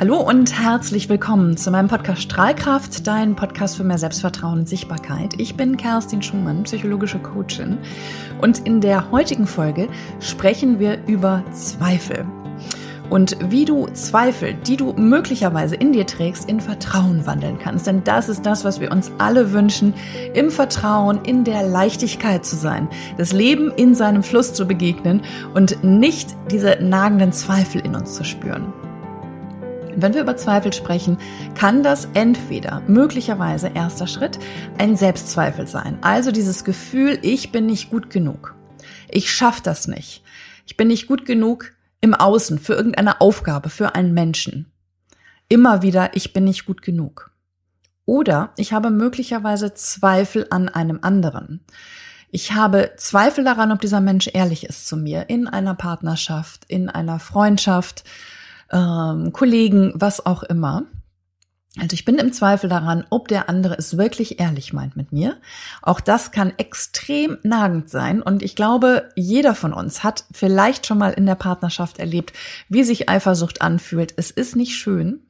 Hallo und herzlich willkommen zu meinem Podcast Strahlkraft, dein Podcast für mehr Selbstvertrauen und Sichtbarkeit. Ich bin Kerstin Schumann, psychologische Coachin und in der heutigen Folge sprechen wir über Zweifel und wie du Zweifel, die du möglicherweise in dir trägst, in Vertrauen wandeln kannst. Denn das ist das, was wir uns alle wünschen, im Vertrauen, in der Leichtigkeit zu sein, das Leben in seinem Fluss zu begegnen und nicht diese nagenden Zweifel in uns zu spüren. Wenn wir über Zweifel sprechen, kann das entweder möglicherweise erster Schritt ein Selbstzweifel sein. Also dieses Gefühl, ich bin nicht gut genug. Ich schaffe das nicht. Ich bin nicht gut genug im Außen für irgendeine Aufgabe, für einen Menschen. Immer wieder, ich bin nicht gut genug. Oder ich habe möglicherweise Zweifel an einem anderen. Ich habe Zweifel daran, ob dieser Mensch ehrlich ist zu mir in einer Partnerschaft, in einer Freundschaft, ähm, Kollegen, was auch immer. Also ich bin im Zweifel daran, ob der andere es wirklich ehrlich meint mit mir. Auch das kann extrem nagend sein. Und ich glaube, jeder von uns hat vielleicht schon mal in der Partnerschaft erlebt, wie sich Eifersucht anfühlt. Es ist nicht schön.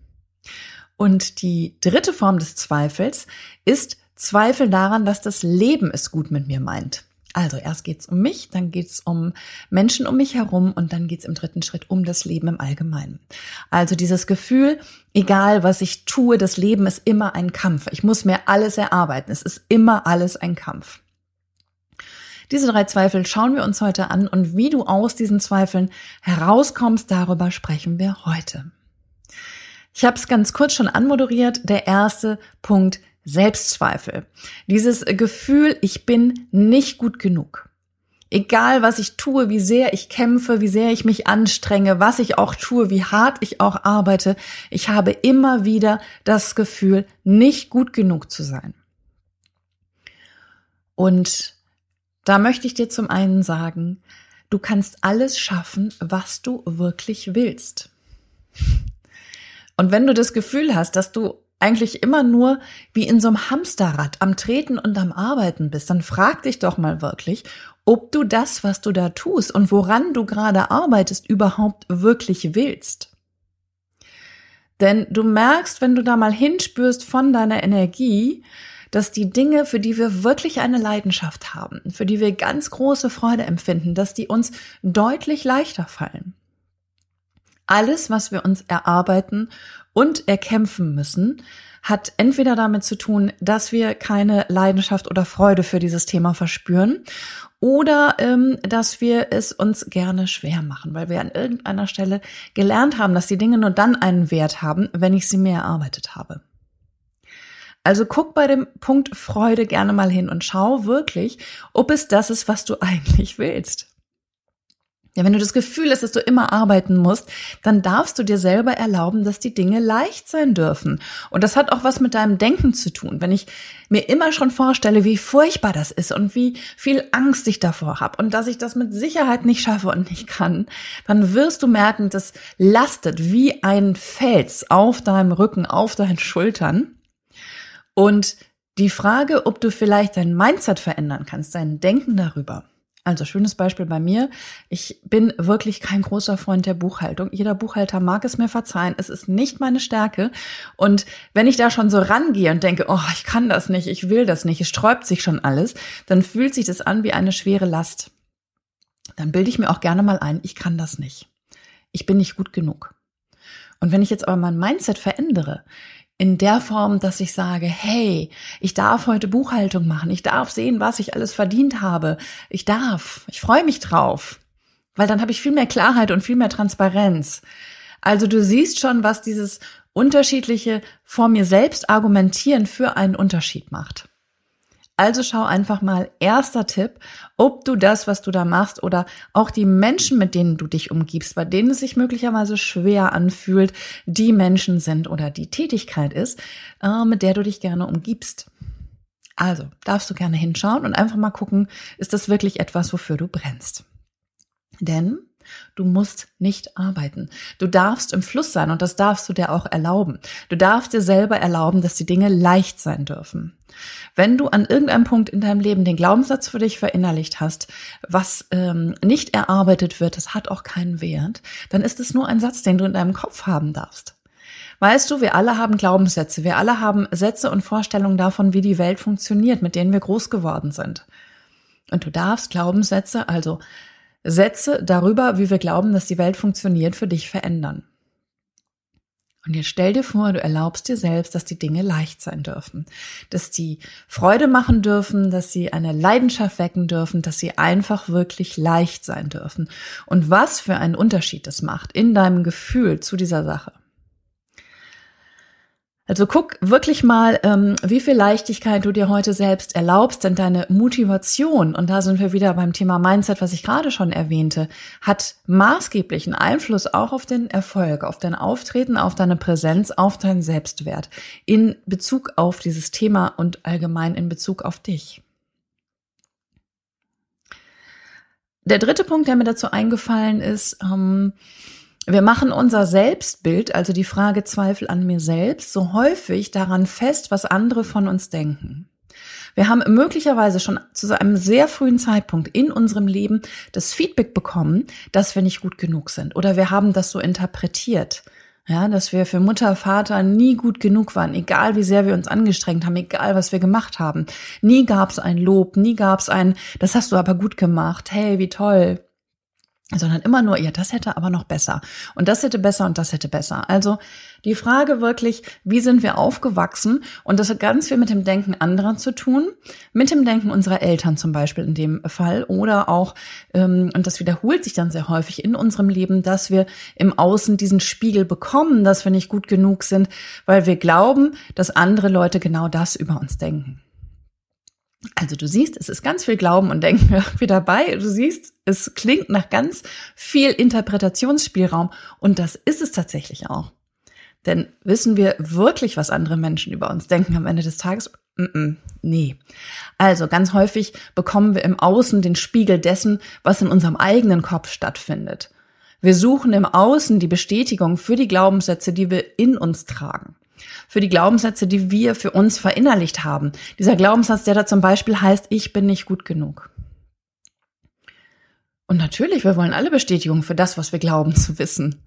Und die dritte Form des Zweifels ist Zweifel daran, dass das Leben es gut mit mir meint. Also erst geht's um mich, dann geht's um Menschen um mich herum und dann geht's im dritten Schritt um das Leben im Allgemeinen. Also dieses Gefühl, egal was ich tue, das Leben ist immer ein Kampf. Ich muss mir alles erarbeiten. Es ist immer alles ein Kampf. Diese drei Zweifel schauen wir uns heute an und wie du aus diesen Zweifeln herauskommst, darüber sprechen wir heute. Ich habe es ganz kurz schon anmoderiert. Der erste Punkt Selbstzweifel. Dieses Gefühl, ich bin nicht gut genug. Egal, was ich tue, wie sehr ich kämpfe, wie sehr ich mich anstrenge, was ich auch tue, wie hart ich auch arbeite, ich habe immer wieder das Gefühl, nicht gut genug zu sein. Und da möchte ich dir zum einen sagen, du kannst alles schaffen, was du wirklich willst. Und wenn du das Gefühl hast, dass du eigentlich immer nur wie in so einem Hamsterrad am Treten und am Arbeiten bist, dann frag dich doch mal wirklich, ob du das, was du da tust und woran du gerade arbeitest, überhaupt wirklich willst. Denn du merkst, wenn du da mal hinspürst von deiner Energie, dass die Dinge, für die wir wirklich eine Leidenschaft haben, für die wir ganz große Freude empfinden, dass die uns deutlich leichter fallen. Alles, was wir uns erarbeiten und erkämpfen müssen, hat entweder damit zu tun, dass wir keine Leidenschaft oder Freude für dieses Thema verspüren oder ähm, dass wir es uns gerne schwer machen, weil wir an irgendeiner Stelle gelernt haben, dass die Dinge nur dann einen Wert haben, wenn ich sie mir erarbeitet habe. Also guck bei dem Punkt Freude gerne mal hin und schau wirklich, ob es das ist, was du eigentlich willst. Ja, wenn du das Gefühl hast, dass du immer arbeiten musst, dann darfst du dir selber erlauben, dass die Dinge leicht sein dürfen. Und das hat auch was mit deinem Denken zu tun. Wenn ich mir immer schon vorstelle, wie furchtbar das ist und wie viel Angst ich davor habe und dass ich das mit Sicherheit nicht schaffe und nicht kann, dann wirst du merken, das lastet wie ein Fels auf deinem Rücken, auf deinen Schultern. Und die Frage, ob du vielleicht dein Mindset verändern kannst, dein Denken darüber, also schönes Beispiel bei mir. Ich bin wirklich kein großer Freund der Buchhaltung. Jeder Buchhalter mag es mir verzeihen. Es ist nicht meine Stärke. Und wenn ich da schon so rangehe und denke, oh, ich kann das nicht, ich will das nicht, es sträubt sich schon alles, dann fühlt sich das an wie eine schwere Last. Dann bilde ich mir auch gerne mal ein, ich kann das nicht. Ich bin nicht gut genug. Und wenn ich jetzt aber mein Mindset verändere, in der Form, dass ich sage, hey, ich darf heute Buchhaltung machen, ich darf sehen, was ich alles verdient habe, ich darf, ich freue mich drauf, weil dann habe ich viel mehr Klarheit und viel mehr Transparenz. Also du siehst schon, was dieses unterschiedliche vor mir selbst argumentieren für einen Unterschied macht. Also schau einfach mal, erster Tipp, ob du das, was du da machst oder auch die Menschen, mit denen du dich umgibst, bei denen es sich möglicherweise schwer anfühlt, die Menschen sind oder die Tätigkeit ist, äh, mit der du dich gerne umgibst. Also darfst du gerne hinschauen und einfach mal gucken, ist das wirklich etwas, wofür du brennst. Denn Du musst nicht arbeiten. Du darfst im Fluss sein und das darfst du dir auch erlauben. Du darfst dir selber erlauben, dass die Dinge leicht sein dürfen. Wenn du an irgendeinem Punkt in deinem Leben den Glaubenssatz für dich verinnerlicht hast, was ähm, nicht erarbeitet wird, das hat auch keinen Wert, dann ist es nur ein Satz, den du in deinem Kopf haben darfst. Weißt du, wir alle haben Glaubenssätze, wir alle haben Sätze und Vorstellungen davon, wie die Welt funktioniert, mit denen wir groß geworden sind. Und du darfst Glaubenssätze, also Sätze darüber, wie wir glauben, dass die Welt funktioniert, für dich verändern. Und jetzt stell dir vor, du erlaubst dir selbst, dass die Dinge leicht sein dürfen, dass die Freude machen dürfen, dass sie eine Leidenschaft wecken dürfen, dass sie einfach wirklich leicht sein dürfen. Und was für einen Unterschied das macht in deinem Gefühl zu dieser Sache. Also guck wirklich mal, ähm, wie viel Leichtigkeit du dir heute selbst erlaubst, denn deine Motivation, und da sind wir wieder beim Thema Mindset, was ich gerade schon erwähnte, hat maßgeblichen Einfluss auch auf den Erfolg, auf dein Auftreten, auf deine Präsenz, auf deinen Selbstwert in Bezug auf dieses Thema und allgemein in Bezug auf dich. Der dritte Punkt, der mir dazu eingefallen ist, ähm, wir machen unser Selbstbild, also die Frage Zweifel an mir selbst, so häufig daran fest, was andere von uns denken. Wir haben möglicherweise schon zu einem sehr frühen Zeitpunkt in unserem Leben das Feedback bekommen, dass wir nicht gut genug sind. Oder wir haben das so interpretiert. Ja, dass wir für Mutter, Vater nie gut genug waren, egal wie sehr wir uns angestrengt haben, egal was wir gemacht haben. Nie gab es ein Lob, nie gab es ein, das hast du aber gut gemacht, hey, wie toll sondern immer nur, ja, das hätte aber noch besser und das hätte besser und das hätte besser. Also die Frage wirklich, wie sind wir aufgewachsen? Und das hat ganz viel mit dem Denken anderer zu tun, mit dem Denken unserer Eltern zum Beispiel in dem Fall oder auch, ähm, und das wiederholt sich dann sehr häufig in unserem Leben, dass wir im Außen diesen Spiegel bekommen, dass wir nicht gut genug sind, weil wir glauben, dass andere Leute genau das über uns denken. Also du siehst, es ist ganz viel Glauben und Denken irgendwie dabei. Du siehst, es klingt nach ganz viel Interpretationsspielraum und das ist es tatsächlich auch. Denn wissen wir wirklich, was andere Menschen über uns denken am Ende des Tages? Nee. Also ganz häufig bekommen wir im Außen den Spiegel dessen, was in unserem eigenen Kopf stattfindet. Wir suchen im Außen die Bestätigung für die Glaubenssätze, die wir in uns tragen für die Glaubenssätze, die wir für uns verinnerlicht haben. Dieser Glaubenssatz, der da zum Beispiel heißt, ich bin nicht gut genug. Und natürlich, wir wollen alle Bestätigung für das, was wir glauben zu wissen.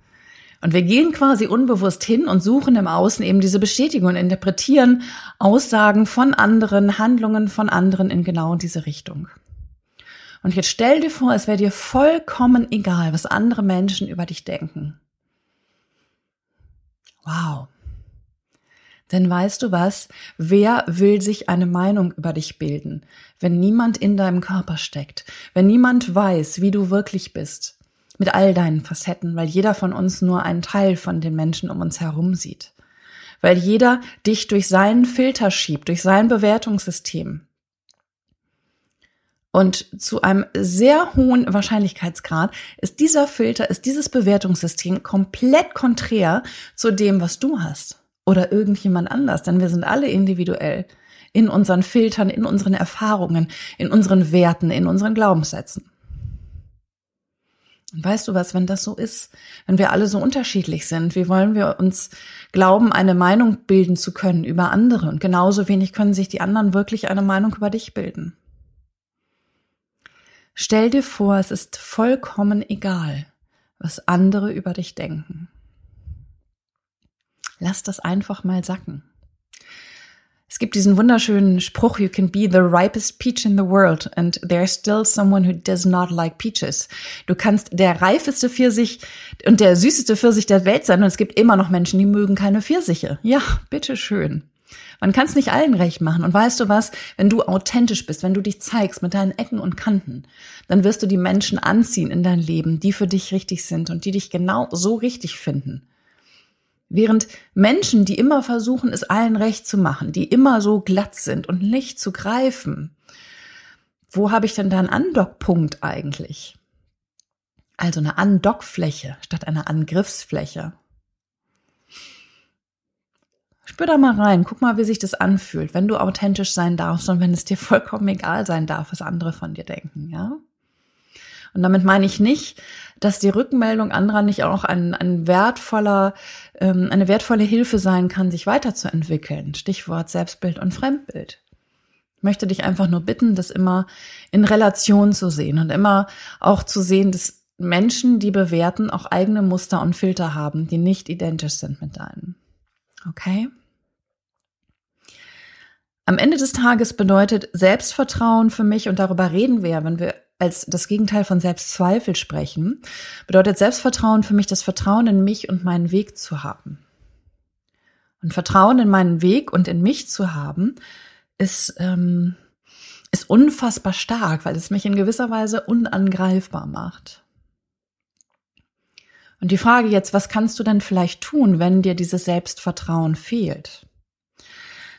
Und wir gehen quasi unbewusst hin und suchen im Außen eben diese Bestätigung und interpretieren Aussagen von anderen, Handlungen von anderen in genau diese Richtung. Und jetzt stell dir vor, es wäre dir vollkommen egal, was andere Menschen über dich denken. Wow. Denn weißt du was? Wer will sich eine Meinung über dich bilden, wenn niemand in deinem Körper steckt, wenn niemand weiß, wie du wirklich bist, mit all deinen Facetten, weil jeder von uns nur einen Teil von den Menschen um uns herum sieht, weil jeder dich durch seinen Filter schiebt, durch sein Bewertungssystem. Und zu einem sehr hohen Wahrscheinlichkeitsgrad ist dieser Filter, ist dieses Bewertungssystem komplett konträr zu dem, was du hast oder irgendjemand anders, denn wir sind alle individuell in unseren Filtern, in unseren Erfahrungen, in unseren Werten, in unseren Glaubenssätzen. Und weißt du was, wenn das so ist, wenn wir alle so unterschiedlich sind, wie wollen wir uns glauben, eine Meinung bilden zu können über andere? Und genauso wenig können sich die anderen wirklich eine Meinung über dich bilden. Stell dir vor, es ist vollkommen egal, was andere über dich denken. Lass das einfach mal sacken. Es gibt diesen wunderschönen Spruch, you can be the ripest peach in the world and there's still someone who does not like peaches. Du kannst der reifeste Pfirsich und der süßeste Pfirsich der Welt sein und es gibt immer noch Menschen, die mögen keine Pfirsiche. Ja, bitteschön. Man kann es nicht allen recht machen. Und weißt du was? Wenn du authentisch bist, wenn du dich zeigst mit deinen Ecken und Kanten, dann wirst du die Menschen anziehen in dein Leben, die für dich richtig sind und die dich genau so richtig finden. Während Menschen, die immer versuchen, es allen recht zu machen, die immer so glatt sind und nicht zu greifen, wo habe ich denn da einen Andockpunkt eigentlich? Also eine Andockfläche statt einer Angriffsfläche. Spür da mal rein, guck mal, wie sich das anfühlt, wenn du authentisch sein darfst und wenn es dir vollkommen egal sein darf, was andere von dir denken, ja? Und damit meine ich nicht, dass die Rückmeldung anderer nicht auch ein, ein wertvoller, ähm, eine wertvolle Hilfe sein kann, sich weiterzuentwickeln. Stichwort Selbstbild und Fremdbild. Ich möchte dich einfach nur bitten, das immer in Relation zu sehen und immer auch zu sehen, dass Menschen, die bewerten, auch eigene Muster und Filter haben, die nicht identisch sind mit deinen. Okay? Am Ende des Tages bedeutet Selbstvertrauen für mich, und darüber reden wir wenn wir als das Gegenteil von Selbstzweifel sprechen, bedeutet Selbstvertrauen für mich das Vertrauen in mich und meinen Weg zu haben. Und Vertrauen in meinen Weg und in mich zu haben, ist, ähm, ist unfassbar stark, weil es mich in gewisser Weise unangreifbar macht. Und die Frage jetzt, was kannst du denn vielleicht tun, wenn dir dieses Selbstvertrauen fehlt?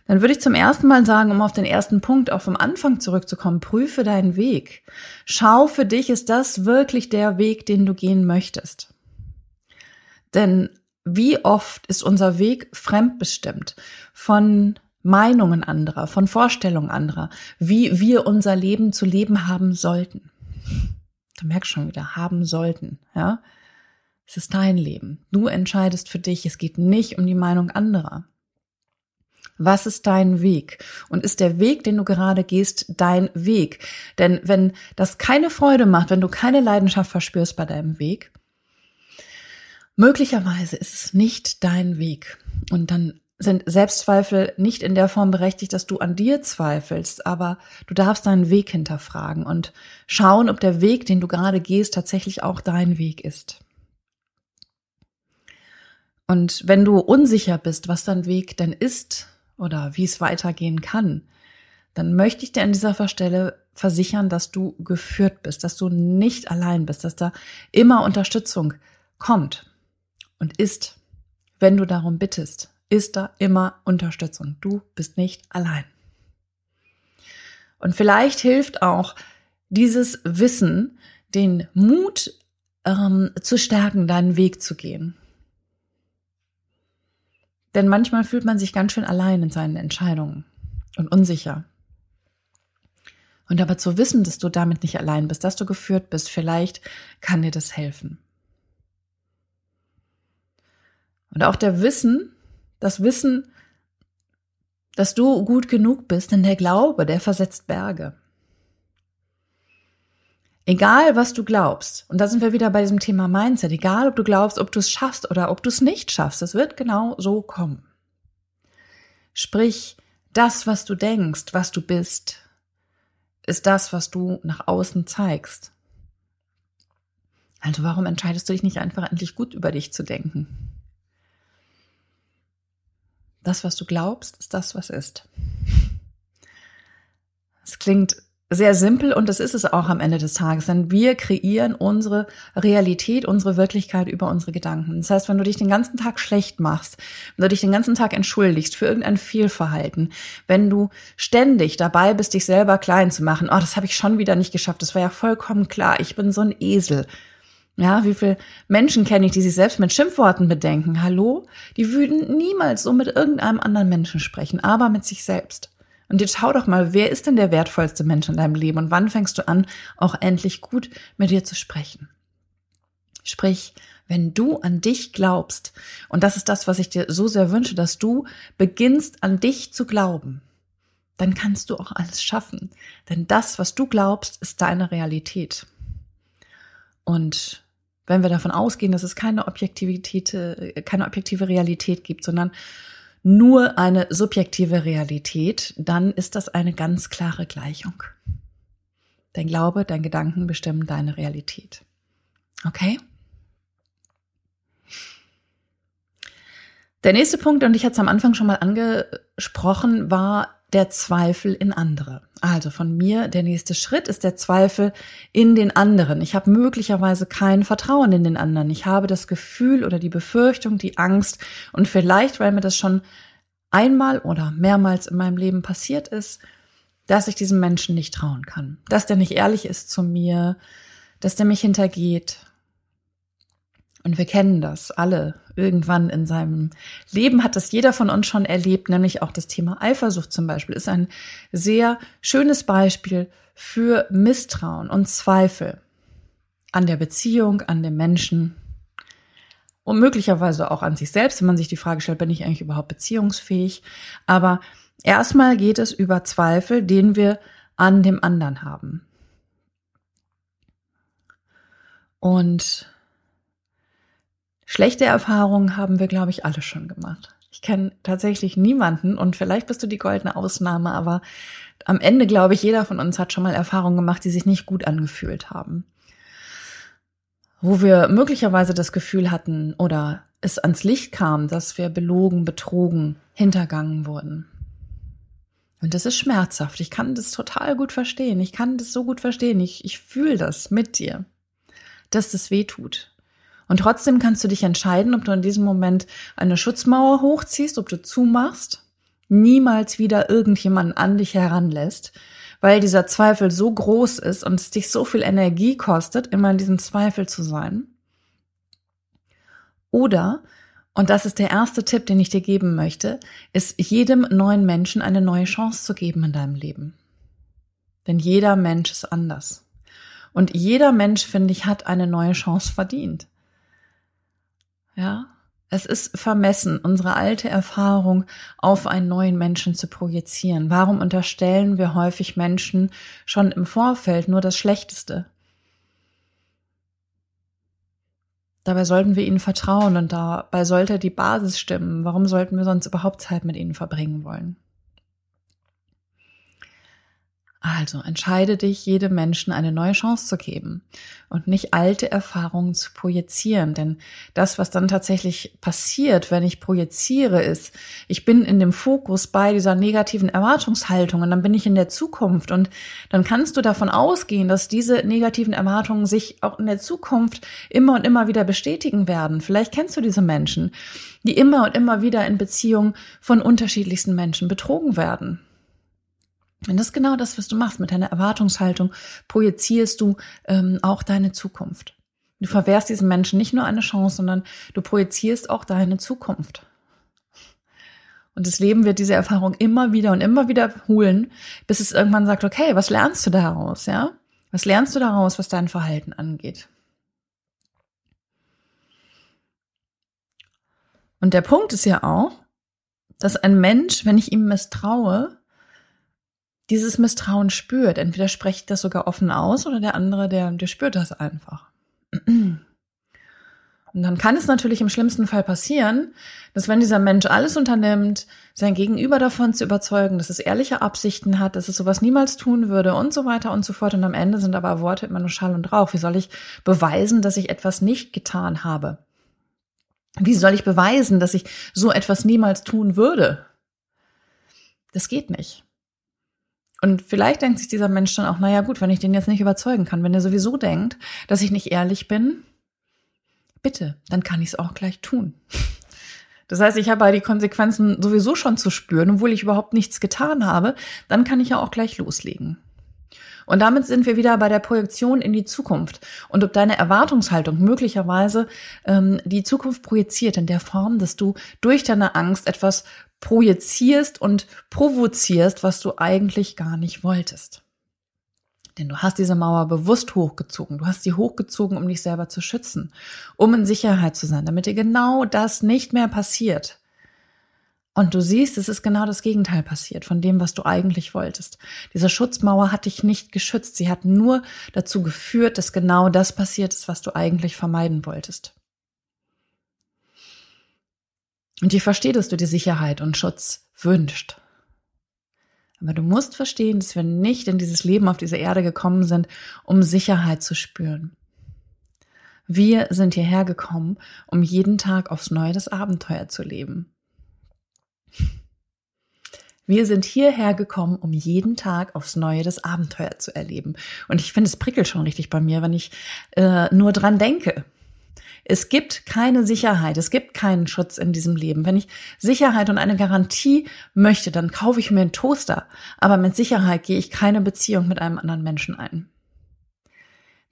Dann würde ich zum ersten Mal sagen, um auf den ersten Punkt auch vom Anfang zurückzukommen, prüfe deinen Weg. Schau für dich, ist das wirklich der Weg, den du gehen möchtest? Denn wie oft ist unser Weg fremdbestimmt von Meinungen anderer, von Vorstellungen anderer, wie wir unser Leben zu leben haben sollten. Du merkst schon wieder, haben sollten, ja? Es ist dein Leben. Du entscheidest für dich. Es geht nicht um die Meinung anderer. Was ist dein Weg? Und ist der Weg, den du gerade gehst, dein Weg? Denn wenn das keine Freude macht, wenn du keine Leidenschaft verspürst bei deinem Weg, möglicherweise ist es nicht dein Weg. Und dann sind Selbstzweifel nicht in der Form berechtigt, dass du an dir zweifelst, aber du darfst deinen Weg hinterfragen und schauen, ob der Weg, den du gerade gehst, tatsächlich auch dein Weg ist. Und wenn du unsicher bist, was dein Weg denn ist, oder wie es weitergehen kann, dann möchte ich dir an dieser Stelle versichern, dass du geführt bist, dass du nicht allein bist, dass da immer Unterstützung kommt und ist, wenn du darum bittest, ist da immer Unterstützung. Du bist nicht allein. Und vielleicht hilft auch dieses Wissen, den Mut ähm, zu stärken, deinen Weg zu gehen. Denn manchmal fühlt man sich ganz schön allein in seinen Entscheidungen und unsicher. Und aber zu wissen, dass du damit nicht allein bist, dass du geführt bist, vielleicht kann dir das helfen. Und auch der Wissen, das Wissen, dass du gut genug bist, denn der Glaube, der versetzt Berge. Egal, was du glaubst, und da sind wir wieder bei diesem Thema Mindset, egal, ob du glaubst, ob du es schaffst oder ob du es nicht schaffst, es wird genau so kommen. Sprich, das, was du denkst, was du bist, ist das, was du nach außen zeigst. Also warum entscheidest du dich nicht einfach endlich gut über dich zu denken? Das, was du glaubst, ist das, was ist. Es klingt sehr simpel und das ist es auch am Ende des Tages, denn wir kreieren unsere Realität, unsere Wirklichkeit über unsere Gedanken. Das heißt, wenn du dich den ganzen Tag schlecht machst, wenn du dich den ganzen Tag entschuldigst für irgendein Fehlverhalten, wenn du ständig dabei bist, dich selber klein zu machen, oh, das habe ich schon wieder nicht geschafft, das war ja vollkommen klar, ich bin so ein Esel. Ja, wie viele Menschen kenne ich, die sich selbst mit Schimpfworten bedenken? Hallo? Die würden niemals so mit irgendeinem anderen Menschen sprechen, aber mit sich selbst. Und jetzt schau doch mal, wer ist denn der wertvollste Mensch in deinem Leben und wann fängst du an, auch endlich gut mit dir zu sprechen? Sprich, wenn du an dich glaubst, und das ist das, was ich dir so sehr wünsche, dass du beginnst an dich zu glauben, dann kannst du auch alles schaffen. Denn das, was du glaubst, ist deine Realität. Und wenn wir davon ausgehen, dass es keine Objektivität, äh, keine objektive Realität gibt, sondern nur eine subjektive Realität, dann ist das eine ganz klare Gleichung. Dein Glaube, dein Gedanken bestimmen deine Realität. Okay? Der nächste Punkt, und ich hatte es am Anfang schon mal angesprochen, war der Zweifel in andere. Also von mir, der nächste Schritt ist der Zweifel in den anderen. Ich habe möglicherweise kein Vertrauen in den anderen. Ich habe das Gefühl oder die Befürchtung, die Angst und vielleicht, weil mir das schon einmal oder mehrmals in meinem Leben passiert ist, dass ich diesem Menschen nicht trauen kann. Dass der nicht ehrlich ist zu mir, dass der mich hintergeht, und wir kennen das alle. Irgendwann in seinem Leben hat das jeder von uns schon erlebt, nämlich auch das Thema Eifersucht zum Beispiel ist ein sehr schönes Beispiel für Misstrauen und Zweifel an der Beziehung, an dem Menschen und möglicherweise auch an sich selbst, wenn man sich die Frage stellt, bin ich eigentlich überhaupt beziehungsfähig? Aber erstmal geht es über Zweifel, den wir an dem anderen haben. Und Schlechte Erfahrungen haben wir, glaube ich, alle schon gemacht. Ich kenne tatsächlich niemanden und vielleicht bist du die goldene Ausnahme, aber am Ende glaube ich, jeder von uns hat schon mal Erfahrungen gemacht, die sich nicht gut angefühlt haben. Wo wir möglicherweise das Gefühl hatten oder es ans Licht kam, dass wir belogen, betrogen, hintergangen wurden. Und das ist schmerzhaft. Ich kann das total gut verstehen. Ich kann das so gut verstehen. Ich, ich fühle das mit dir, dass das weh tut. Und trotzdem kannst du dich entscheiden, ob du in diesem Moment eine Schutzmauer hochziehst, ob du zumachst, niemals wieder irgendjemanden an dich heranlässt, weil dieser Zweifel so groß ist und es dich so viel Energie kostet, immer in diesem Zweifel zu sein. Oder und das ist der erste Tipp, den ich dir geben möchte, ist jedem neuen Menschen eine neue Chance zu geben in deinem Leben. Denn jeder Mensch ist anders. Und jeder Mensch, finde ich, hat eine neue Chance verdient. Ja, es ist vermessen, unsere alte Erfahrung auf einen neuen Menschen zu projizieren. Warum unterstellen wir häufig Menschen schon im Vorfeld nur das Schlechteste? Dabei sollten wir ihnen vertrauen und dabei sollte die Basis stimmen. Warum sollten wir sonst überhaupt Zeit mit ihnen verbringen wollen? Also entscheide dich, jedem Menschen eine neue Chance zu geben und nicht alte Erfahrungen zu projizieren. Denn das, was dann tatsächlich passiert, wenn ich projiziere, ist, ich bin in dem Fokus bei dieser negativen Erwartungshaltung und dann bin ich in der Zukunft und dann kannst du davon ausgehen, dass diese negativen Erwartungen sich auch in der Zukunft immer und immer wieder bestätigen werden. Vielleicht kennst du diese Menschen, die immer und immer wieder in Beziehungen von unterschiedlichsten Menschen betrogen werden. Und das ist genau das, was du machst. Mit deiner Erwartungshaltung projizierst du ähm, auch deine Zukunft. Du verwehrst diesen Menschen nicht nur eine Chance, sondern du projizierst auch deine Zukunft. Und das Leben wird diese Erfahrung immer wieder und immer wieder holen, bis es irgendwann sagt, okay, was lernst du daraus, ja? Was lernst du daraus, was dein Verhalten angeht? Und der Punkt ist ja auch, dass ein Mensch, wenn ich ihm misstraue, dieses Misstrauen spürt. Entweder spricht das sogar offen aus oder der andere, der, der spürt das einfach. Und dann kann es natürlich im schlimmsten Fall passieren, dass wenn dieser Mensch alles unternimmt, sein Gegenüber davon zu überzeugen, dass es ehrliche Absichten hat, dass es sowas niemals tun würde und so weiter und so fort. Und am Ende sind aber Worte immer nur Schall und Rauch. Wie soll ich beweisen, dass ich etwas nicht getan habe? Wie soll ich beweisen, dass ich so etwas niemals tun würde? Das geht nicht. Und vielleicht denkt sich dieser Mensch dann auch, naja gut, wenn ich den jetzt nicht überzeugen kann, wenn er sowieso denkt, dass ich nicht ehrlich bin, bitte, dann kann ich es auch gleich tun. Das heißt, ich habe die Konsequenzen sowieso schon zu spüren, obwohl ich überhaupt nichts getan habe, dann kann ich ja auch gleich loslegen. Und damit sind wir wieder bei der Projektion in die Zukunft. Und ob deine Erwartungshaltung möglicherweise ähm, die Zukunft projiziert in der Form, dass du durch deine Angst etwas projizierst und provozierst, was du eigentlich gar nicht wolltest. Denn du hast diese Mauer bewusst hochgezogen. Du hast sie hochgezogen, um dich selber zu schützen, um in Sicherheit zu sein, damit dir genau das nicht mehr passiert. Und du siehst, es ist genau das Gegenteil passiert von dem, was du eigentlich wolltest. Diese Schutzmauer hat dich nicht geschützt. Sie hat nur dazu geführt, dass genau das passiert ist, was du eigentlich vermeiden wolltest. Und ich verstehe, dass du dir Sicherheit und Schutz wünscht. Aber du musst verstehen, dass wir nicht in dieses Leben auf diese Erde gekommen sind, um Sicherheit zu spüren. Wir sind hierher gekommen, um jeden Tag aufs Neue das Abenteuer zu leben. Wir sind hierher gekommen, um jeden Tag aufs Neue das Abenteuer zu erleben. Und ich finde, es prickelt schon richtig bei mir, wenn ich äh, nur dran denke. Es gibt keine Sicherheit, es gibt keinen Schutz in diesem Leben. Wenn ich Sicherheit und eine Garantie möchte, dann kaufe ich mir einen Toaster. Aber mit Sicherheit gehe ich keine Beziehung mit einem anderen Menschen ein.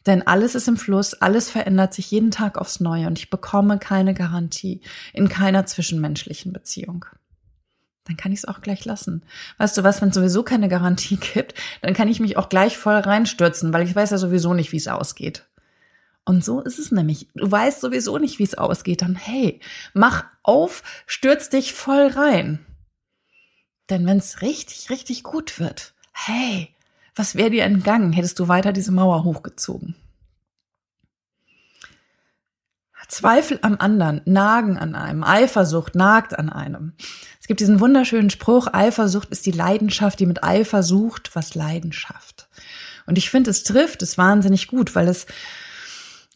Denn alles ist im Fluss, alles verändert sich jeden Tag aufs Neue und ich bekomme keine Garantie in keiner zwischenmenschlichen Beziehung. Dann kann ich es auch gleich lassen. Weißt du was, wenn es sowieso keine Garantie gibt, dann kann ich mich auch gleich voll reinstürzen, weil ich weiß ja sowieso nicht, wie es ausgeht. Und so ist es nämlich. Du weißt sowieso nicht, wie es ausgeht. Dann, hey, mach auf, stürz dich voll rein. Denn wenn es richtig, richtig gut wird, hey, was wäre dir entgangen, hättest du weiter diese Mauer hochgezogen? Zweifel am anderen nagen an einem, Eifersucht nagt an einem. Es gibt diesen wunderschönen Spruch, Eifersucht ist die Leidenschaft, die mit Eifer sucht, was Leidenschaft. Und ich finde, es trifft es wahnsinnig gut, weil es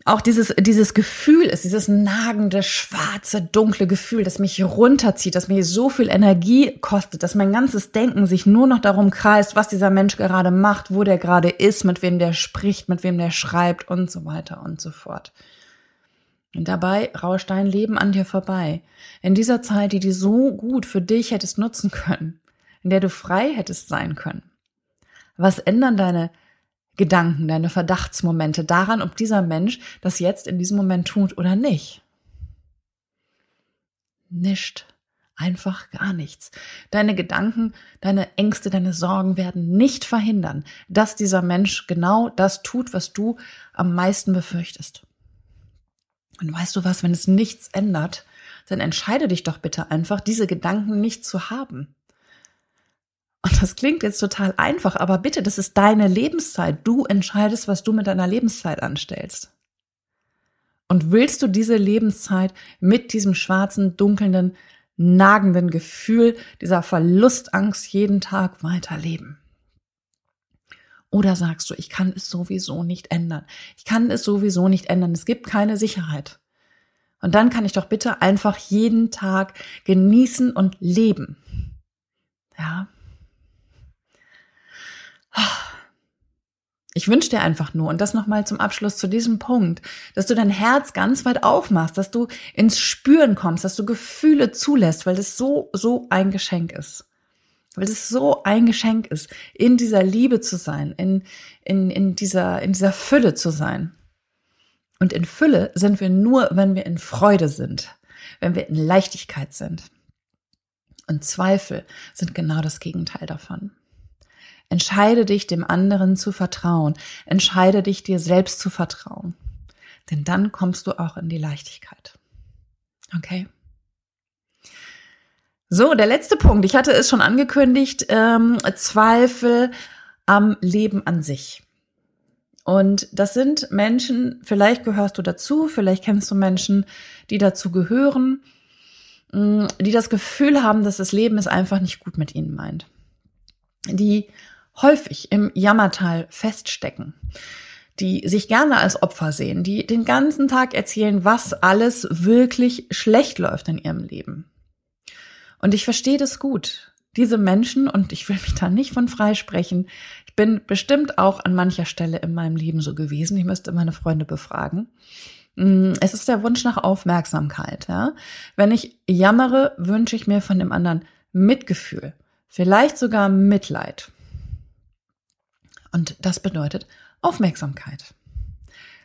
auch dieses, dieses Gefühl ist, dieses nagende, schwarze, dunkle Gefühl, das mich runterzieht, das mir so viel Energie kostet, dass mein ganzes Denken sich nur noch darum kreist, was dieser Mensch gerade macht, wo der gerade ist, mit wem der spricht, mit wem der schreibt und so weiter und so fort. Und dabei rauscht dein Leben an dir vorbei. In dieser Zeit, die du so gut für dich hättest nutzen können, in der du frei hättest sein können. Was ändern deine Gedanken, deine Verdachtsmomente daran, ob dieser Mensch das jetzt in diesem Moment tut oder nicht. Nicht. Einfach gar nichts. Deine Gedanken, deine Ängste, deine Sorgen werden nicht verhindern, dass dieser Mensch genau das tut, was du am meisten befürchtest. Und weißt du was, wenn es nichts ändert, dann entscheide dich doch bitte einfach, diese Gedanken nicht zu haben. Und das klingt jetzt total einfach, aber bitte, das ist deine Lebenszeit. Du entscheidest, was du mit deiner Lebenszeit anstellst. Und willst du diese Lebenszeit mit diesem schwarzen, dunkelnden, nagenden Gefühl, dieser Verlustangst jeden Tag weiterleben? Oder sagst du, ich kann es sowieso nicht ändern. Ich kann es sowieso nicht ändern. Es gibt keine Sicherheit. Und dann kann ich doch bitte einfach jeden Tag genießen und leben. Ja, ich wünsche dir einfach nur, und das nochmal zum Abschluss zu diesem Punkt, dass du dein Herz ganz weit aufmachst, dass du ins Spüren kommst, dass du Gefühle zulässt, weil das so, so ein Geschenk ist. Weil es so ein Geschenk ist, in dieser Liebe zu sein, in, in, in, dieser, in dieser Fülle zu sein. Und in Fülle sind wir nur, wenn wir in Freude sind, wenn wir in Leichtigkeit sind. Und Zweifel sind genau das Gegenteil davon. Entscheide dich, dem anderen zu vertrauen. Entscheide dich, dir selbst zu vertrauen. Denn dann kommst du auch in die Leichtigkeit. Okay? So, der letzte Punkt. Ich hatte es schon angekündigt. Ähm, Zweifel am Leben an sich. Und das sind Menschen, vielleicht gehörst du dazu, vielleicht kennst du Menschen, die dazu gehören, mm, die das Gefühl haben, dass das Leben es einfach nicht gut mit ihnen meint. Die häufig im Jammertal feststecken, die sich gerne als Opfer sehen, die den ganzen Tag erzählen, was alles wirklich schlecht läuft in ihrem Leben. Und ich verstehe das gut. Diese Menschen, und ich will mich da nicht von freisprechen, ich bin bestimmt auch an mancher Stelle in meinem Leben so gewesen, ich müsste meine Freunde befragen. Mm, es ist der Wunsch nach Aufmerksamkeit. Ja? Wenn ich jammere, wünsche ich mir von dem anderen Mitgefühl, vielleicht sogar Mitleid. Und das bedeutet Aufmerksamkeit.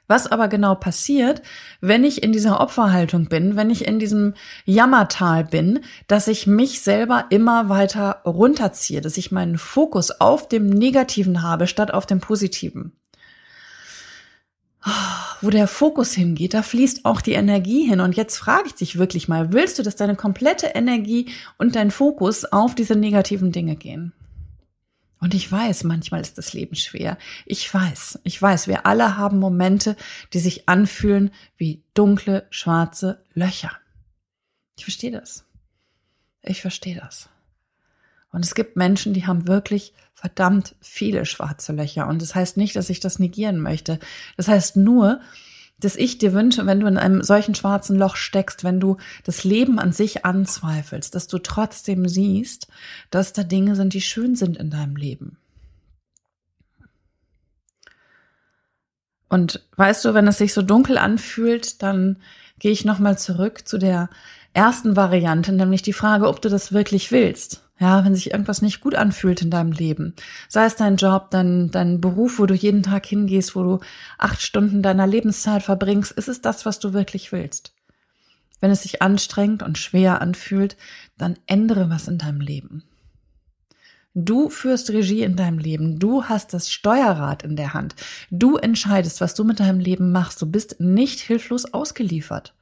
Was aber genau passiert, wenn ich in dieser Opferhaltung bin, wenn ich in diesem Jammertal bin, dass ich mich selber immer weiter runterziehe, dass ich meinen Fokus auf dem Negativen habe statt auf dem Positiven. Wo der Fokus hingeht, da fließt auch die Energie hin. Und jetzt frage ich dich wirklich mal, willst du, dass deine komplette Energie und dein Fokus auf diese negativen Dinge gehen? Und ich weiß, manchmal ist das Leben schwer. Ich weiß, ich weiß, wir alle haben Momente, die sich anfühlen wie dunkle, schwarze Löcher. Ich verstehe das. Ich verstehe das. Und es gibt Menschen, die haben wirklich verdammt viele schwarze Löcher. Und das heißt nicht, dass ich das negieren möchte. Das heißt nur, dass ich dir wünsche, wenn du in einem solchen schwarzen Loch steckst, wenn du das Leben an sich anzweifelst, dass du trotzdem siehst, dass da Dinge sind, die schön sind in deinem Leben. Und weißt du, wenn es sich so dunkel anfühlt, dann gehe ich nochmal zurück zu der ersten Variante, nämlich die Frage, ob du das wirklich willst. Ja, wenn sich irgendwas nicht gut anfühlt in deinem Leben, sei es dein Job, dein, dein Beruf, wo du jeden Tag hingehst, wo du acht Stunden deiner Lebenszeit verbringst, ist es das, was du wirklich willst. Wenn es sich anstrengend und schwer anfühlt, dann ändere was in deinem Leben. Du führst Regie in deinem Leben. Du hast das Steuerrad in der Hand. Du entscheidest, was du mit deinem Leben machst. Du bist nicht hilflos ausgeliefert.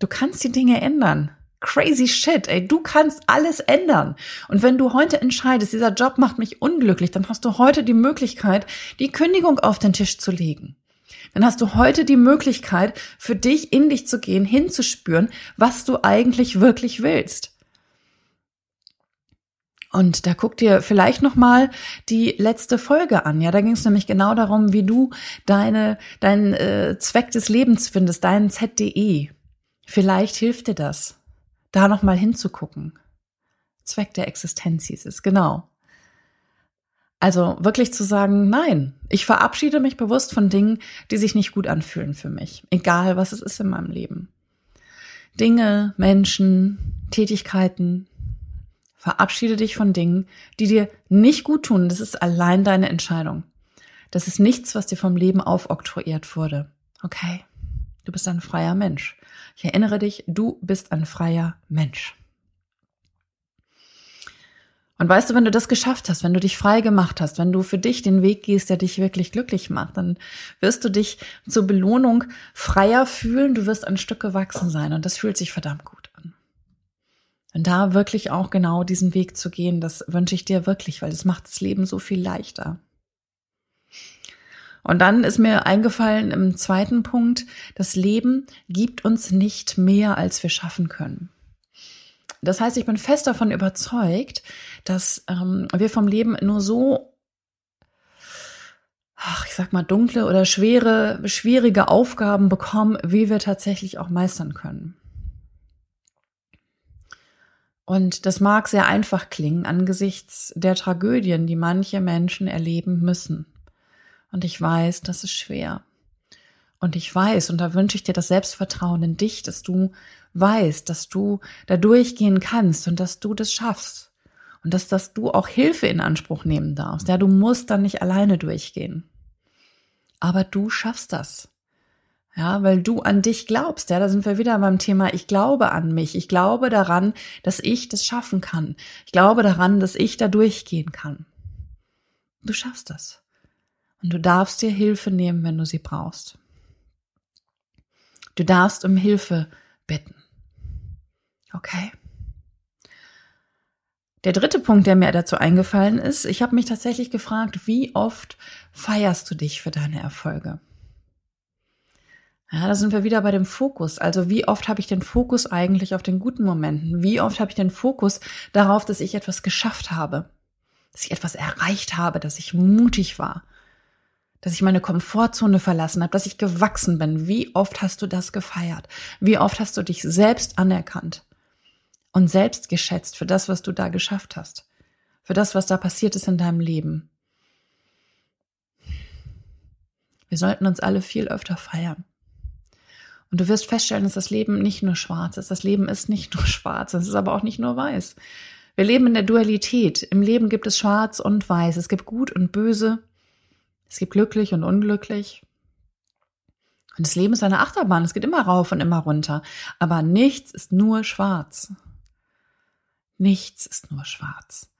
Du kannst die Dinge ändern. Crazy shit, ey, du kannst alles ändern. Und wenn du heute entscheidest, dieser Job macht mich unglücklich, dann hast du heute die Möglichkeit, die Kündigung auf den Tisch zu legen. Dann hast du heute die Möglichkeit, für dich in dich zu gehen, hinzuspüren, was du eigentlich wirklich willst. Und da guck dir vielleicht noch mal die letzte Folge an. Ja, da ging es nämlich genau darum, wie du deine deinen äh, Zweck des Lebens findest, deinen ZDE. Vielleicht hilft dir das, da noch mal hinzugucken. Zweck der Existenz hieß es, genau. Also wirklich zu sagen, nein, ich verabschiede mich bewusst von Dingen, die sich nicht gut anfühlen für mich, egal was es ist in meinem Leben. Dinge, Menschen, Tätigkeiten, Verabschiede dich von Dingen, die dir nicht gut tun. Das ist allein deine Entscheidung. Das ist nichts, was dir vom Leben aufoktroyiert wurde. Okay? Du bist ein freier Mensch. Ich erinnere dich, du bist ein freier Mensch. Und weißt du, wenn du das geschafft hast, wenn du dich frei gemacht hast, wenn du für dich den Weg gehst, der dich wirklich glücklich macht, dann wirst du dich zur Belohnung freier fühlen, du wirst ein Stück gewachsen sein und das fühlt sich verdammt gut. Und da wirklich auch genau diesen Weg zu gehen, das wünsche ich dir wirklich, weil das macht das Leben so viel leichter. Und dann ist mir eingefallen im zweiten Punkt, das Leben gibt uns nicht mehr, als wir schaffen können. Das heißt, ich bin fest davon überzeugt, dass ähm, wir vom Leben nur so, ach, ich sag mal, dunkle oder schwere, schwierige Aufgaben bekommen, wie wir tatsächlich auch meistern können. Und das mag sehr einfach klingen angesichts der Tragödien, die manche Menschen erleben müssen. Und ich weiß, das ist schwer. Und ich weiß, und da wünsche ich dir das Selbstvertrauen in dich, dass du weißt, dass du da durchgehen kannst und dass du das schaffst. Und dass, dass du auch Hilfe in Anspruch nehmen darfst. Ja, du musst dann nicht alleine durchgehen. Aber du schaffst das. Ja, weil du an dich glaubst. Ja, da sind wir wieder beim Thema, ich glaube an mich. Ich glaube daran, dass ich das schaffen kann. Ich glaube daran, dass ich da durchgehen kann. Du schaffst das. Und du darfst dir Hilfe nehmen, wenn du sie brauchst. Du darfst um Hilfe bitten. Okay? Der dritte Punkt, der mir dazu eingefallen ist, ich habe mich tatsächlich gefragt, wie oft feierst du dich für deine Erfolge? Ja, da sind wir wieder bei dem Fokus. Also wie oft habe ich den Fokus eigentlich auf den guten Momenten? Wie oft habe ich den Fokus darauf, dass ich etwas geschafft habe? Dass ich etwas erreicht habe, dass ich mutig war? Dass ich meine Komfortzone verlassen habe, dass ich gewachsen bin? Wie oft hast du das gefeiert? Wie oft hast du dich selbst anerkannt und selbst geschätzt für das, was du da geschafft hast? Für das, was da passiert ist in deinem Leben? Wir sollten uns alle viel öfter feiern. Und du wirst feststellen, dass das Leben nicht nur schwarz ist. Das Leben ist nicht nur schwarz, es ist aber auch nicht nur weiß. Wir leben in der Dualität. Im Leben gibt es schwarz und weiß. Es gibt gut und böse. Es gibt glücklich und unglücklich. Und das Leben ist eine Achterbahn. Es geht immer rauf und immer runter. Aber nichts ist nur schwarz. Nichts ist nur schwarz.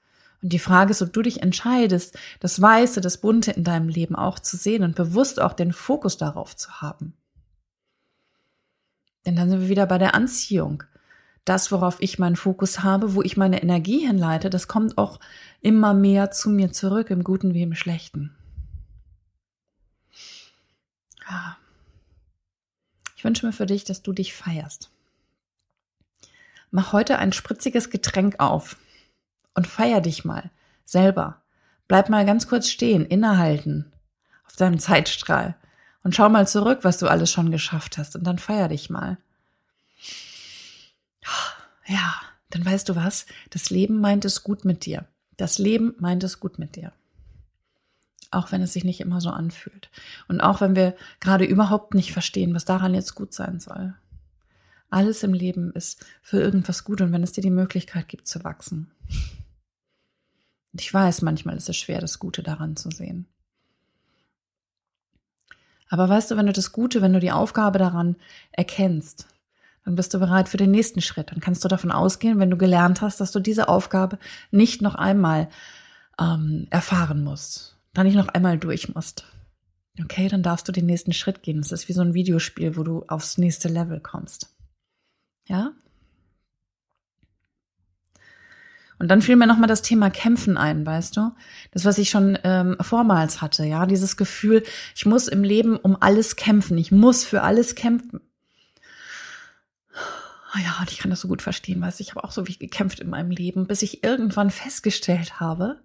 Und die Frage ist, ob du dich entscheidest, das Weiße, das Bunte in deinem Leben auch zu sehen und bewusst auch den Fokus darauf zu haben. Denn dann sind wir wieder bei der Anziehung. Das, worauf ich meinen Fokus habe, wo ich meine Energie hinleite, das kommt auch immer mehr zu mir zurück, im Guten wie im Schlechten. Ja. Ich wünsche mir für dich, dass du dich feierst. Mach heute ein spritziges Getränk auf und feier dich mal selber. Bleib mal ganz kurz stehen, innehalten auf deinem Zeitstrahl und schau mal zurück, was du alles schon geschafft hast und dann feier dich mal. Ja, dann weißt du was? Das Leben meint es gut mit dir. Das Leben meint es gut mit dir. Auch wenn es sich nicht immer so anfühlt. Und auch wenn wir gerade überhaupt nicht verstehen, was daran jetzt gut sein soll. Alles im Leben ist für irgendwas gut und wenn es dir die Möglichkeit gibt zu wachsen. Und ich weiß, manchmal ist es schwer, das Gute daran zu sehen. Aber weißt du, wenn du das Gute, wenn du die Aufgabe daran erkennst, dann bist du bereit für den nächsten Schritt. Dann kannst du davon ausgehen, wenn du gelernt hast, dass du diese Aufgabe nicht noch einmal ähm, erfahren musst, dann nicht noch einmal durch musst. Okay, dann darfst du den nächsten Schritt gehen. Das ist wie so ein Videospiel, wo du aufs nächste Level kommst. Ja? Und dann fiel mir nochmal das Thema Kämpfen ein, weißt du? Das, was ich schon ähm, vormals hatte, ja, dieses Gefühl, ich muss im Leben um alles kämpfen, ich muss für alles kämpfen. Oh ja, und ich kann das so gut verstehen, weißt du, ich habe auch so wie gekämpft in meinem Leben, bis ich irgendwann festgestellt habe,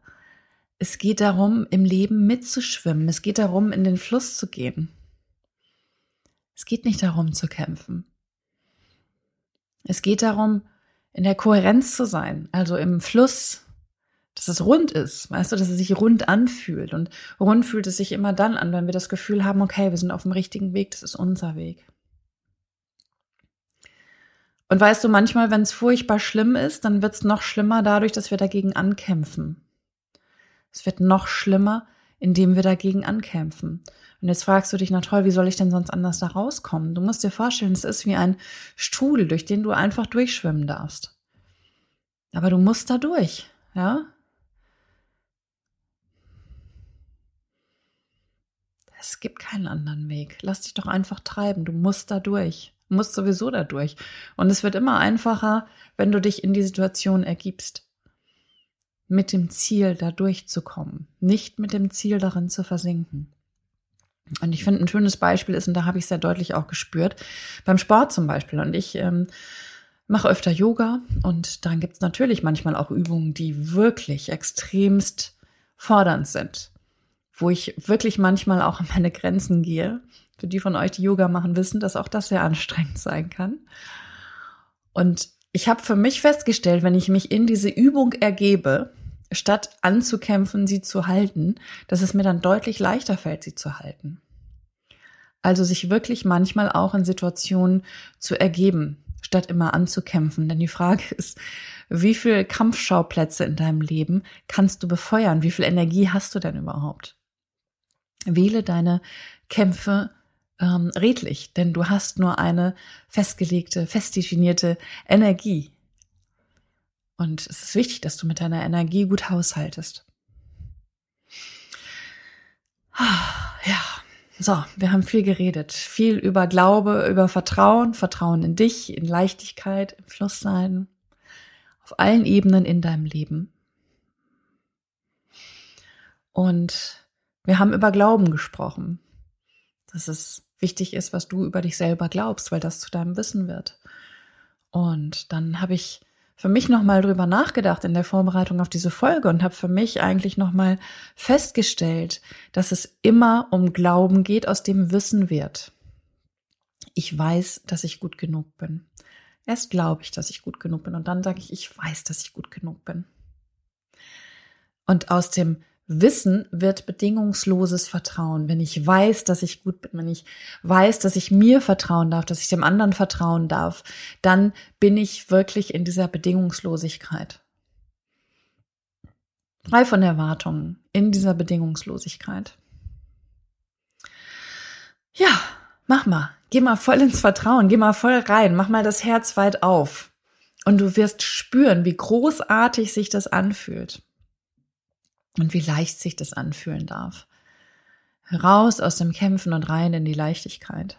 es geht darum, im Leben mitzuschwimmen, es geht darum, in den Fluss zu gehen. Es geht nicht darum zu kämpfen. Es geht darum, in der Kohärenz zu sein, also im Fluss, dass es rund ist, weißt du, dass es sich rund anfühlt. Und rund fühlt es sich immer dann an, wenn wir das Gefühl haben, okay, wir sind auf dem richtigen Weg, das ist unser Weg. Und weißt du, manchmal, wenn es furchtbar schlimm ist, dann wird es noch schlimmer dadurch, dass wir dagegen ankämpfen. Es wird noch schlimmer, indem wir dagegen ankämpfen. Und jetzt fragst du dich, na toll, wie soll ich denn sonst anders da rauskommen? Du musst dir vorstellen, es ist wie ein Strudel, durch den du einfach durchschwimmen darfst. Aber du musst da durch, ja? Es gibt keinen anderen Weg. Lass dich doch einfach treiben. Du musst da durch. Du musst sowieso da durch. Und es wird immer einfacher, wenn du dich in die Situation ergibst. Mit dem Ziel, da durchzukommen. Nicht mit dem Ziel, darin zu versinken. Und ich finde, ein schönes Beispiel ist, und da habe ich sehr deutlich auch gespürt, beim Sport zum Beispiel. Und ich ähm, mache öfter Yoga und dann gibt es natürlich manchmal auch Übungen, die wirklich extremst fordernd sind, wo ich wirklich manchmal auch an meine Grenzen gehe. Für die von euch, die Yoga machen, wissen, dass auch das sehr anstrengend sein kann. Und ich habe für mich festgestellt, wenn ich mich in diese Übung ergebe, statt anzukämpfen, sie zu halten, dass es mir dann deutlich leichter fällt, sie zu halten. Also sich wirklich manchmal auch in Situationen zu ergeben, statt immer anzukämpfen. Denn die Frage ist, wie viele Kampfschauplätze in deinem Leben kannst du befeuern? Wie viel Energie hast du denn überhaupt? Wähle deine Kämpfe ähm, redlich, denn du hast nur eine festgelegte, fest definierte Energie. Und es ist wichtig, dass du mit deiner Energie gut haushaltest. Ja, so, wir haben viel geredet. Viel über Glaube, über Vertrauen, Vertrauen in dich, in Leichtigkeit, im Fluss sein. Auf allen Ebenen in deinem Leben. Und wir haben über Glauben gesprochen. Dass es wichtig ist, was du über dich selber glaubst, weil das zu deinem Wissen wird. Und dann habe ich für mich nochmal drüber nachgedacht in der Vorbereitung auf diese Folge und habe für mich eigentlich nochmal festgestellt, dass es immer um Glauben geht, aus dem Wissen wird. Ich weiß, dass ich gut genug bin. Erst glaube ich, dass ich gut genug bin und dann sage ich, ich weiß, dass ich gut genug bin. Und aus dem Wissen wird bedingungsloses Vertrauen. Wenn ich weiß, dass ich gut bin, wenn ich weiß, dass ich mir vertrauen darf, dass ich dem anderen vertrauen darf, dann bin ich wirklich in dieser Bedingungslosigkeit. Frei von Erwartungen, in dieser Bedingungslosigkeit. Ja, mach mal. Geh mal voll ins Vertrauen, geh mal voll rein, mach mal das Herz weit auf. Und du wirst spüren, wie großartig sich das anfühlt und wie leicht sich das anfühlen darf. Raus aus dem Kämpfen und rein in die Leichtigkeit.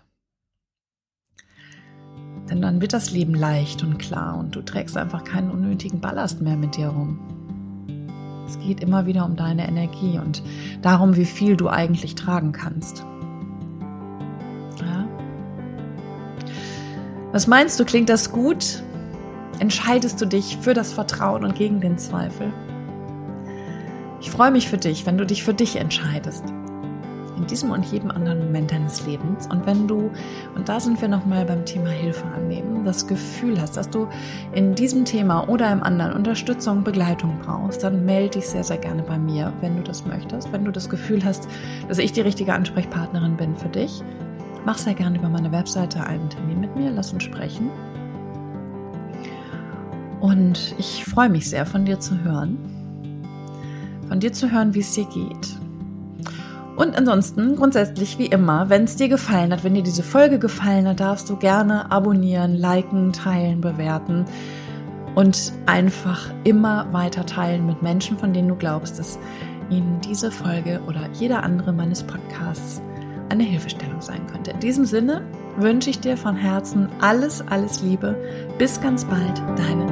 Denn dann wird das Leben leicht und klar und du trägst einfach keinen unnötigen Ballast mehr mit dir rum. Es geht immer wieder um deine Energie und darum, wie viel du eigentlich tragen kannst. Ja? Was meinst du, klingt das gut? Entscheidest du dich für das Vertrauen und gegen den Zweifel? Ich freue mich für dich, wenn du dich für dich entscheidest. In diesem und jedem anderen Moment deines Lebens. Und wenn du, und da sind wir nochmal beim Thema Hilfe annehmen, das Gefühl hast, dass du in diesem Thema oder im anderen Unterstützung, Begleitung brauchst, dann melde dich sehr, sehr gerne bei mir, wenn du das möchtest. Wenn du das Gefühl hast, dass ich die richtige Ansprechpartnerin bin für dich, mach sehr gerne über meine Webseite einen Termin mit mir, lass uns sprechen. Und ich freue mich sehr, von dir zu hören von dir zu hören, wie es dir geht. Und ansonsten, grundsätzlich wie immer, wenn es dir gefallen hat, wenn dir diese Folge gefallen hat, darfst du gerne abonnieren, liken, teilen, bewerten und einfach immer weiter teilen mit Menschen, von denen du glaubst, dass ihnen diese Folge oder jeder andere meines Podcasts eine Hilfestellung sein könnte. In diesem Sinne wünsche ich dir von Herzen alles, alles Liebe. Bis ganz bald, deine